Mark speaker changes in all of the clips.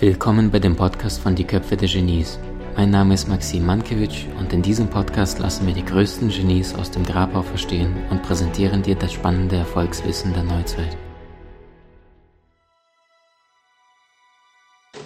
Speaker 1: Willkommen bei dem Podcast von Die Köpfe der Genies. Mein Name ist Maxim Mankewitsch und in diesem Podcast lassen wir die größten Genies aus dem Grabau verstehen und präsentieren dir das spannende Erfolgswissen der Neuzeit.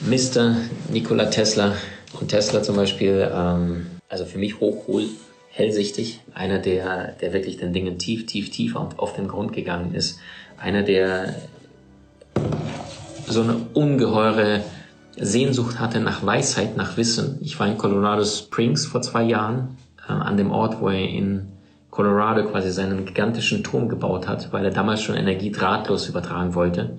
Speaker 2: Mr. Nikola Tesla und Tesla zum Beispiel, ähm, also für mich hochcool, hellsichtig, einer, der, der wirklich den Dingen tief, tief, tief auf, auf den Grund gegangen ist, einer, der so eine ungeheure Sehnsucht hatte nach Weisheit, nach Wissen. Ich war in Colorado Springs vor zwei Jahren, äh, an dem Ort, wo er in Colorado quasi seinen gigantischen Turm gebaut hat, weil er damals schon Energie drahtlos übertragen wollte.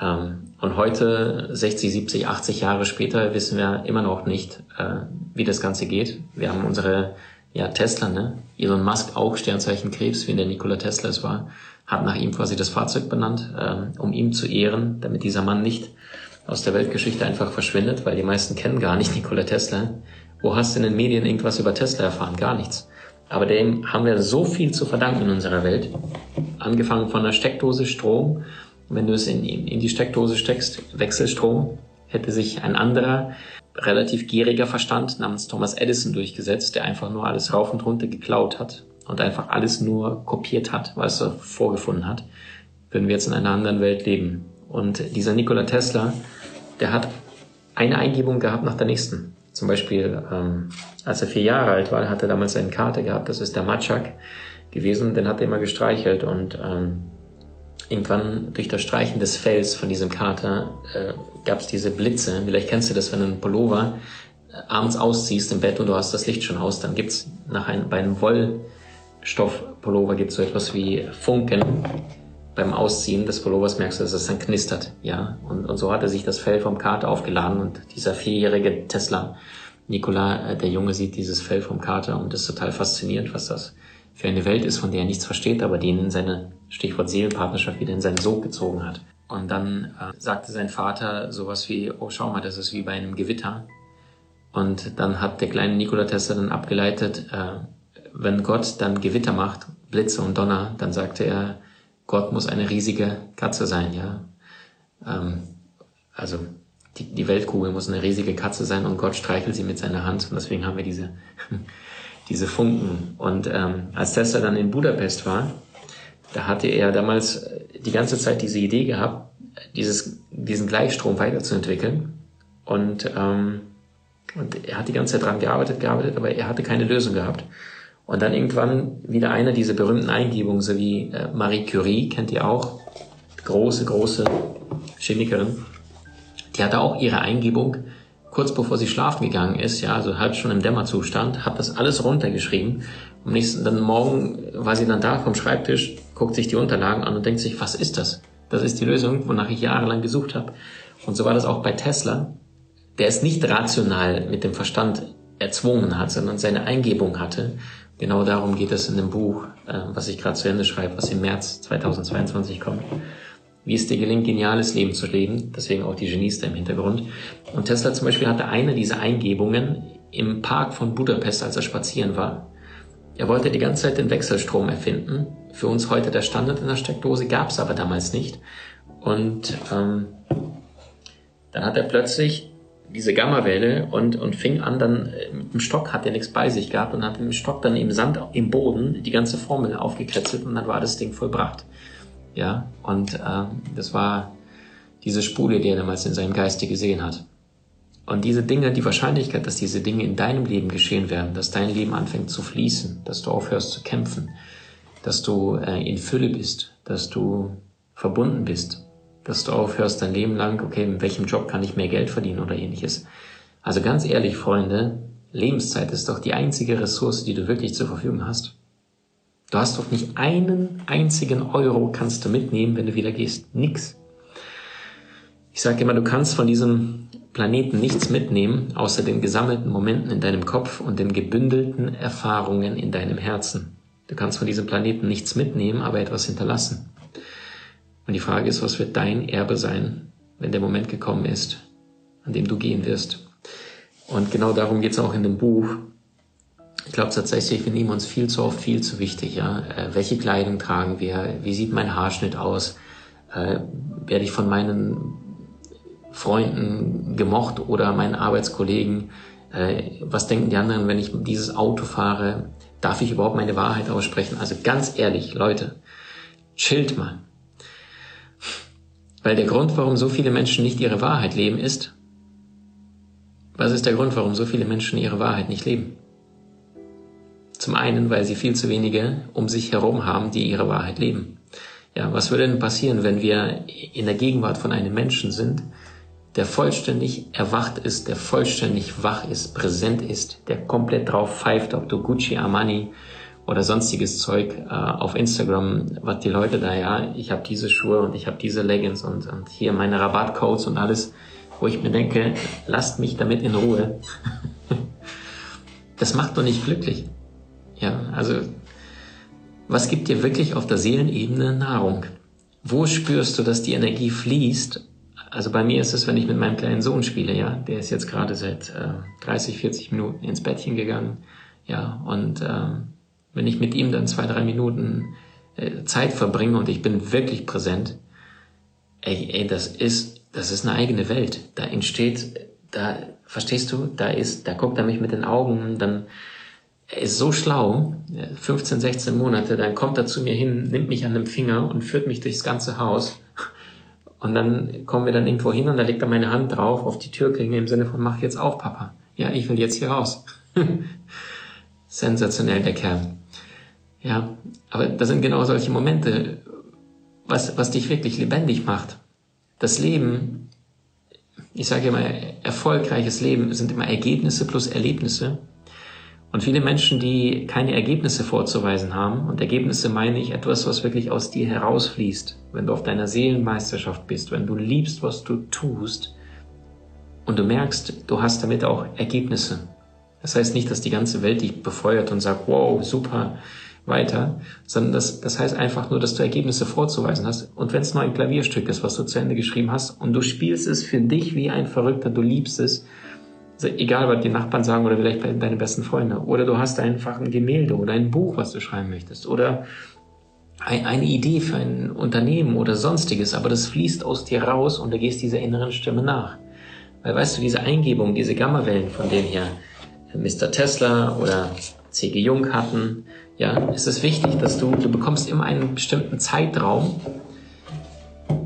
Speaker 2: Ähm, und heute, 60, 70, 80 Jahre später, wissen wir immer noch nicht, äh, wie das Ganze geht. Wir haben unsere ja, Tesla, ne? Elon Musk auch Sternzeichen Krebs, wie in der Nikola Tesla es war, hat nach ihm quasi das Fahrzeug benannt, ähm, um ihm zu ehren, damit dieser Mann nicht aus der Weltgeschichte einfach verschwindet, weil die meisten kennen gar nicht Nikola Tesla. Wo hast du in den Medien irgendwas über Tesla erfahren? Gar nichts. Aber dem haben wir so viel zu verdanken in unserer Welt. Angefangen von der Steckdose Strom. Wenn du es in, in die Steckdose steckst, Wechselstrom, hätte sich ein anderer, relativ gieriger Verstand namens Thomas Edison durchgesetzt, der einfach nur alles rauf und runter geklaut hat und einfach alles nur kopiert hat, was er vorgefunden hat, würden wir jetzt in einer anderen Welt leben. Und dieser Nikola Tesla, der hat eine Eingebung gehabt nach der nächsten. Zum Beispiel, ähm, als er vier Jahre alt war, hat er damals einen Kater gehabt, das ist der Matschak gewesen, den hat er immer gestreichelt und ähm, irgendwann durch das Streichen des Fells von diesem Kater äh, gab es diese Blitze. Vielleicht kennst du das, wenn du einen Pullover äh, abends ausziehst im Bett und du hast das Licht schon aus, dann gibt's nach einem, bei einem Wollstoffpullover gibt's so etwas wie Funken beim Ausziehen des Pullovers merkst du, dass es dann knistert, ja. Und, und so hat er sich das Fell vom Kater aufgeladen und dieser vierjährige Tesla, Nikola, äh, der Junge sieht dieses Fell vom Kater und ist total faszinierend, was das für eine Welt ist, von der er nichts versteht, aber den in seine, Stichwort Seelenpartnerschaft, wieder in seinen Sog gezogen hat. Und dann äh, sagte sein Vater sowas wie, oh schau mal, das ist wie bei einem Gewitter. Und dann hat der kleine Nikola Tesla dann abgeleitet, äh, wenn Gott dann Gewitter macht, Blitze und Donner, dann sagte er, Gott muss eine riesige Katze sein, ja. Ähm, also die, die Weltkugel muss eine riesige Katze sein und Gott streichelt sie mit seiner Hand und deswegen haben wir diese, diese Funken. Und ähm, als Tesla dann in Budapest war, da hatte er damals die ganze Zeit diese Idee gehabt, dieses, diesen Gleichstrom weiterzuentwickeln. Und, ähm, und er hat die ganze Zeit dran gearbeitet, gearbeitet, aber er hatte keine Lösung gehabt. Und dann irgendwann wieder einer dieser berühmten Eingebungen, so wie äh, Marie Curie, kennt ihr auch, große, große Chemikerin, die hatte auch ihre Eingebung, kurz bevor sie schlafen gegangen ist, ja, also halb schon im Dämmerzustand, hat das alles runtergeschrieben. Am nächsten dann morgen war sie dann da vom Schreibtisch, guckt sich die Unterlagen an und denkt sich, was ist das? Das ist die Lösung, wonach ich jahrelang gesucht habe. Und so war das auch bei Tesla. Der es nicht rational mit dem Verstand erzwungen hat, sondern seine Eingebung hatte Genau darum geht es in dem Buch, äh, was ich gerade zu Ende schreibe, was im März 2022 kommt. Wie es dir gelingt, geniales Leben zu leben. Deswegen auch die Genies da im Hintergrund. Und Tesla zum Beispiel hatte eine dieser Eingebungen im Park von Budapest, als er spazieren war. Er wollte die ganze Zeit den Wechselstrom erfinden. Für uns heute der Standard in der Steckdose gab es aber damals nicht. Und ähm, dann hat er plötzlich diese Gammawelle und, und fing an dann, äh, mit dem Stock hat er nichts bei sich gehabt und hat mit dem Stock dann im Sand, im Boden die ganze Formel aufgekretzelt und dann war das Ding vollbracht. Ja, und äh, das war diese Spule, die er damals in seinem Geiste gesehen hat. Und diese Dinge, die Wahrscheinlichkeit, dass diese Dinge in deinem Leben geschehen werden, dass dein Leben anfängt zu fließen, dass du aufhörst zu kämpfen, dass du äh, in Fülle bist, dass du verbunden bist, dass du aufhörst dein Leben lang, okay, in welchem Job kann ich mehr Geld verdienen oder ähnliches. Also ganz ehrlich, Freunde, Lebenszeit ist doch die einzige Ressource, die du wirklich zur Verfügung hast. Du hast doch nicht einen einzigen Euro kannst du mitnehmen, wenn du wieder gehst. Nix. Ich sage immer, du kannst von diesem Planeten nichts mitnehmen, außer den gesammelten Momenten in deinem Kopf und den gebündelten Erfahrungen in deinem Herzen. Du kannst von diesem Planeten nichts mitnehmen, aber etwas hinterlassen. Und die Frage ist, was wird dein Erbe sein, wenn der Moment gekommen ist, an dem du gehen wirst? Und genau darum geht es auch in dem Buch. Ich glaube tatsächlich, wir nehmen uns viel zu oft viel zu wichtig. Ja? Äh, welche Kleidung tragen wir? Wie sieht mein Haarschnitt aus? Äh, werde ich von meinen Freunden gemocht oder meinen Arbeitskollegen? Äh, was denken die anderen, wenn ich dieses Auto fahre? Darf ich überhaupt meine Wahrheit aussprechen? Also ganz ehrlich, Leute, chillt mal. Weil der Grund, warum so viele Menschen nicht ihre Wahrheit leben, ist, was ist der Grund, warum so viele Menschen ihre Wahrheit nicht leben? Zum einen, weil sie viel zu wenige um sich herum haben, die ihre Wahrheit leben. Ja, was würde denn passieren, wenn wir in der Gegenwart von einem Menschen sind, der vollständig erwacht ist, der vollständig wach ist, präsent ist, der komplett drauf pfeift, ob du Gucci, Armani oder sonstiges Zeug äh, auf Instagram, was die Leute da, ja, ich habe diese Schuhe und ich habe diese Leggings und, und hier meine Rabattcodes und alles, wo ich mir denke, lasst mich damit in Ruhe. das macht doch nicht glücklich. Ja, also was gibt dir wirklich auf der Seelenebene Nahrung? Wo spürst du, dass die Energie fließt? Also bei mir ist es, wenn ich mit meinem kleinen Sohn spiele, ja, der ist jetzt gerade seit äh, 30, 40 Minuten ins Bettchen gegangen, ja, und äh, wenn ich mit ihm dann zwei, drei Minuten äh, Zeit verbringe und ich bin wirklich präsent, ey, ey, das ist, das ist eine eigene Welt. Da entsteht, da, verstehst du, da ist, da guckt er mich mit den Augen, dann er ist so schlau, 15, 16 Monate, dann kommt er zu mir hin, nimmt mich an den Finger und führt mich durchs ganze Haus. Und dann kommen wir dann irgendwo hin und da legt er meine Hand drauf auf die Türklinge im Sinne von, mach jetzt auf, Papa. Ja, ich will jetzt hier raus. Sensationell, der Kerl. Ja, aber das sind genau solche Momente, was, was dich wirklich lebendig macht. Das Leben, ich sage immer, erfolgreiches Leben sind immer Ergebnisse plus Erlebnisse. Und viele Menschen, die keine Ergebnisse vorzuweisen haben, und Ergebnisse meine ich etwas, was wirklich aus dir herausfließt, wenn du auf deiner Seelenmeisterschaft bist, wenn du liebst, was du tust, und du merkst, du hast damit auch Ergebnisse. Das heißt nicht, dass die ganze Welt dich befeuert und sagt, wow, super, weiter, sondern das, das heißt einfach nur, dass du Ergebnisse vorzuweisen hast. Und wenn es nur ein Klavierstück ist, was du zu Ende geschrieben hast, und du spielst es für dich wie ein Verrückter, du liebst es, also egal, was die Nachbarn sagen oder vielleicht deine besten Freunde. Oder du hast einfach ein Gemälde oder ein Buch, was du schreiben möchtest. Oder eine Idee für ein Unternehmen oder sonstiges, aber das fließt aus dir raus und du gehst dieser inneren Stimme nach. Weil weißt du, diese Eingebung, diese Gammawellen, von denen hier Mr. Tesla oder C.G. Jung hatten, ja, ist es wichtig, dass du, du bekommst immer einen bestimmten Zeitraum,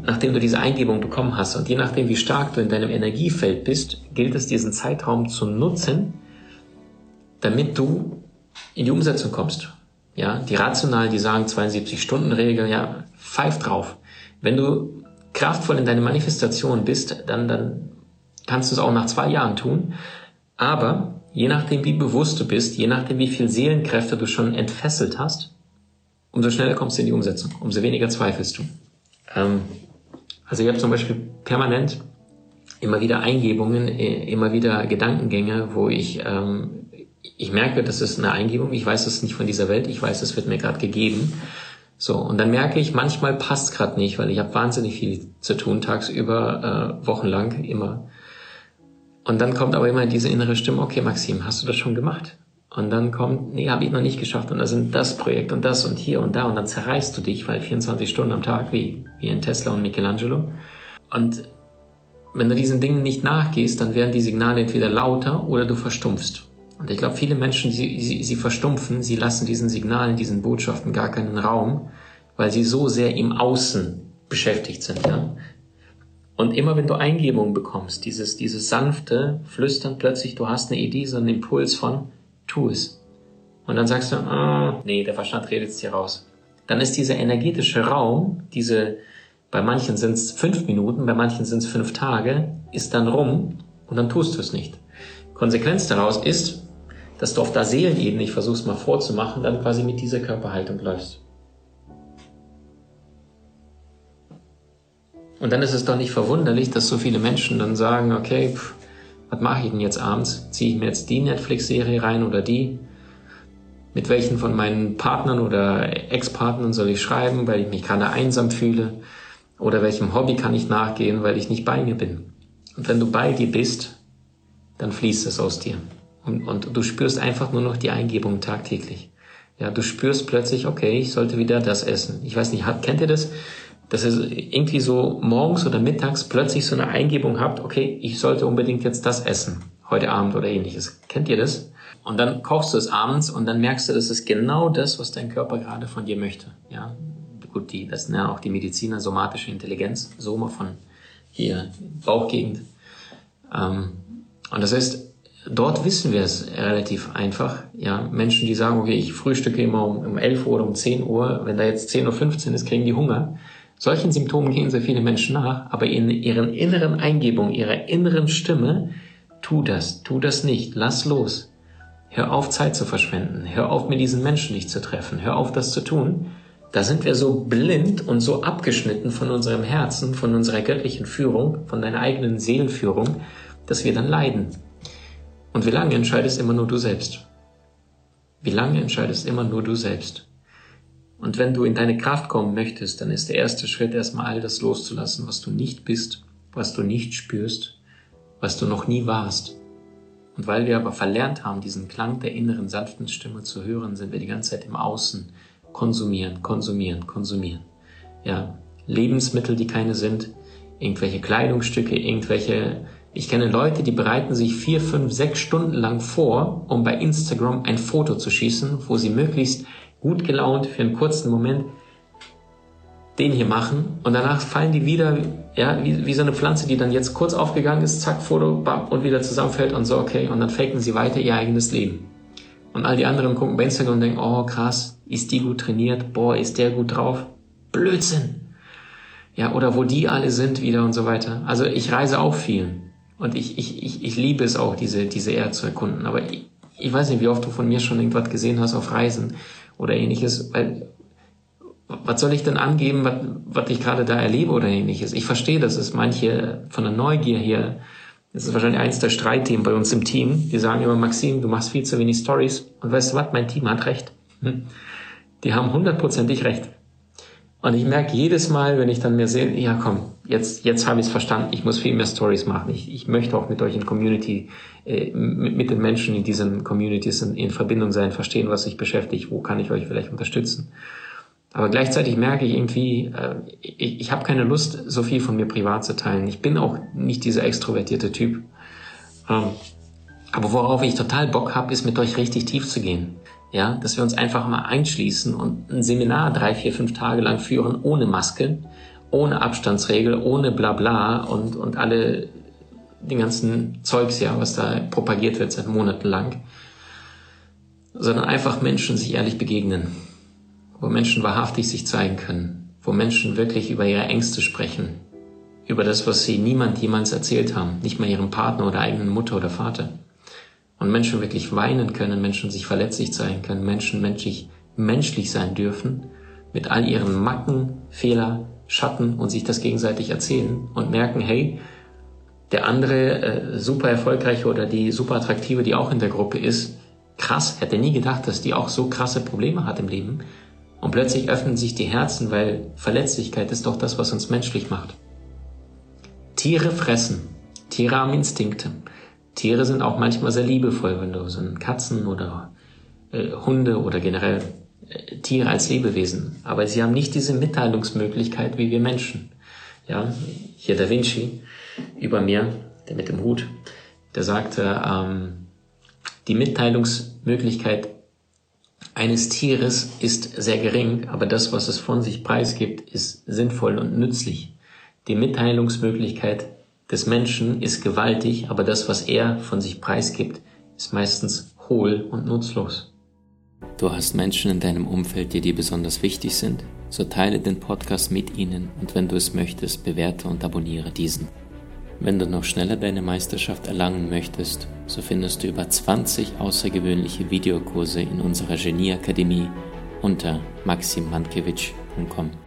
Speaker 2: nachdem du diese Eingebung bekommen hast. Und je nachdem, wie stark du in deinem Energiefeld bist, gilt es, diesen Zeitraum zu nutzen, damit du in die Umsetzung kommst. Ja, die Rationalen, die sagen 72-Stunden-Regel, ja, pfeif drauf. Wenn du kraftvoll in deiner Manifestation bist, dann, dann kannst du es auch nach zwei Jahren tun. Aber je nachdem, wie bewusst du bist, je nachdem, wie viel Seelenkräfte du schon entfesselt hast, umso schneller kommst du in die Umsetzung, umso weniger zweifelst du. Ähm, also ich habe zum Beispiel permanent immer wieder Eingebungen, äh, immer wieder Gedankengänge, wo ich, ähm, ich merke, das ist eine Eingebung, ich weiß es ist nicht von dieser Welt, ich weiß, es wird mir gerade gegeben. So, und dann merke ich, manchmal passt gerade nicht, weil ich habe wahnsinnig viel zu tun, tagsüber, äh, wochenlang, immer. Und dann kommt aber immer diese innere Stimme, okay, Maxim, hast du das schon gemacht? Und dann kommt, nee, habe ich noch nicht geschafft. Und da sind das Projekt und das und hier und da. Und dann zerreißt du dich, weil 24 Stunden am Tag, wie, wie in Tesla und Michelangelo. Und wenn du diesen Dingen nicht nachgehst, dann werden die Signale entweder lauter oder du verstumpfst. Und ich glaube, viele Menschen, sie, sie, sie verstumpfen, sie lassen diesen Signalen, diesen Botschaften gar keinen Raum, weil sie so sehr im Außen beschäftigt sind. Ja? Und immer wenn du Eingebungen bekommst, dieses, dieses sanfte Flüstern plötzlich, du hast eine Idee, so einen Impuls von, tu es. Und dann sagst du, ah, nee, der Verstand redet es dir raus. Dann ist dieser energetische Raum, diese, bei manchen sind es fünf Minuten, bei manchen sind es fünf Tage, ist dann rum und dann tust du es nicht. Konsequenz daraus ist, dass du auf der Seelenebene, ich versuch's mal vorzumachen, dann quasi mit dieser Körperhaltung läufst. Und dann ist es doch nicht verwunderlich, dass so viele Menschen dann sagen, okay, pff, was mache ich denn jetzt abends? Ziehe ich mir jetzt die Netflix-Serie rein oder die? Mit welchen von meinen Partnern oder Ex-Partnern soll ich schreiben, weil ich mich gerade einsam fühle? Oder welchem Hobby kann ich nachgehen, weil ich nicht bei mir bin? Und wenn du bei dir bist, dann fließt es aus dir. Und, und du spürst einfach nur noch die Eingebung tagtäglich. Ja, du spürst plötzlich, okay, ich sollte wieder das essen. Ich weiß nicht, kennt ihr das? Dass ihr irgendwie so morgens oder mittags plötzlich so eine Eingebung habt, okay, ich sollte unbedingt jetzt das essen, heute Abend oder ähnliches. Kennt ihr das? Und dann kochst du es abends und dann merkst du, das ist genau das, was dein Körper gerade von dir möchte. Ja, gut, die, das ja auch die Mediziner, somatische Intelligenz, Soma von hier, Bauchgegend. Ähm, und das heißt, dort wissen wir es relativ einfach. Ja, Menschen, die sagen, okay, ich frühstücke immer um, um 11 Uhr oder um 10 Uhr, wenn da jetzt 10.15 Uhr ist, kriegen die Hunger. Solchen Symptomen gehen sehr viele Menschen nach, aber in ihren inneren Eingebungen, ihrer inneren Stimme, tu das, tu das nicht, lass los. Hör auf, Zeit zu verschwenden. Hör auf, mit diesen Menschen nicht zu treffen. Hör auf, das zu tun. Da sind wir so blind und so abgeschnitten von unserem Herzen, von unserer göttlichen Führung, von deiner eigenen Seelenführung, dass wir dann leiden. Und wie lange entscheidest immer nur du selbst? Wie lange entscheidest immer nur du selbst? Und wenn du in deine Kraft kommen möchtest, dann ist der erste Schritt erstmal all das loszulassen, was du nicht bist, was du nicht spürst, was du noch nie warst. Und weil wir aber verlernt haben, diesen Klang der inneren sanften Stimme zu hören, sind wir die ganze Zeit im Außen konsumieren, konsumieren, konsumieren. Ja, Lebensmittel, die keine sind, irgendwelche Kleidungsstücke, irgendwelche ich kenne Leute, die bereiten sich vier, fünf, sechs Stunden lang vor, um bei Instagram ein Foto zu schießen, wo sie möglichst gut gelaunt für einen kurzen Moment den hier machen und danach fallen die wieder, ja, wie, wie so eine Pflanze, die dann jetzt kurz aufgegangen ist, zack, Foto, bam, und wieder zusammenfällt und so, okay, und dann faken sie weiter ihr eigenes Leben. Und all die anderen gucken bei Instagram und denken, oh krass, ist die gut trainiert, boah, ist der gut drauf. Blödsinn. Ja, oder wo die alle sind wieder und so weiter. Also ich reise auch viel. Und ich, ich, ich, ich liebe es auch, diese, diese Erde zu erkunden. Aber ich, ich weiß nicht, wie oft du von mir schon irgendwas gesehen hast auf Reisen oder ähnliches, weil was soll ich denn angeben, was, was ich gerade da erlebe oder ähnliches? Ich verstehe, dass es manche von der Neugier hier, das ist wahrscheinlich eins der Streitthemen bei uns im Team, die sagen immer, Maxim, du machst viel zu wenig Stories. Und weißt du was, mein Team hat recht. Hm? Die haben hundertprozentig recht. Und ich merke jedes Mal, wenn ich dann mir sehe, ja komm, jetzt, jetzt habe ich es verstanden, ich muss viel mehr Stories machen. Ich, ich möchte auch mit euch in Community, äh, mit, mit den Menschen in diesen Communities in, in Verbindung sein, verstehen, was sich beschäftigt, wo kann ich euch vielleicht unterstützen. Aber gleichzeitig merke ich irgendwie, äh, ich, ich habe keine Lust, so viel von mir privat zu teilen. Ich bin auch nicht dieser extrovertierte Typ. Ähm, aber worauf ich total Bock habe, ist mit euch richtig tief zu gehen. Ja, dass wir uns einfach mal einschließen und ein Seminar drei, vier, fünf Tage lang führen, ohne Maske, ohne Abstandsregel, ohne Blabla und, und alle den ganzen Zeugs ja, was da propagiert wird seit Monaten lang, sondern einfach Menschen sich ehrlich begegnen, wo Menschen wahrhaftig sich zeigen können, wo Menschen wirklich über ihre Ängste sprechen, über das, was sie niemand jemals erzählt haben, nicht mal ihrem Partner oder eigenen Mutter oder Vater und Menschen wirklich weinen können, Menschen sich verletzlich zeigen können, Menschen menschlich, menschlich sein dürfen, mit all ihren Macken, Fehler, Schatten und sich das gegenseitig erzählen und merken, hey, der andere äh, super erfolgreiche oder die super attraktive, die auch in der Gruppe ist, krass, hätte nie gedacht, dass die auch so krasse Probleme hat im Leben. Und plötzlich öffnen sich die Herzen, weil Verletzlichkeit ist doch das, was uns menschlich macht. Tiere fressen. Tiere haben Instinkte. Tiere sind auch manchmal sehr liebevoll, wenn du so Katzen oder äh, Hunde oder generell äh, Tiere als Lebewesen. Aber sie haben nicht diese Mitteilungsmöglichkeit wie wir Menschen. Ja, hier Da Vinci über mir, der mit dem Hut, der sagte, ähm, die Mitteilungsmöglichkeit eines Tieres ist sehr gering, aber das, was es von sich preisgibt, ist sinnvoll und nützlich. Die Mitteilungsmöglichkeit des Menschen ist gewaltig, aber das, was er von sich preisgibt, ist meistens hohl und nutzlos.
Speaker 1: Du hast Menschen in deinem Umfeld, die dir besonders wichtig sind? So teile den Podcast mit ihnen und wenn du es möchtest, bewerte und abonniere diesen. Wenn du noch schneller deine Meisterschaft erlangen möchtest, so findest du über 20 außergewöhnliche Videokurse in unserer Genieakademie unter maximmankiewicz.com.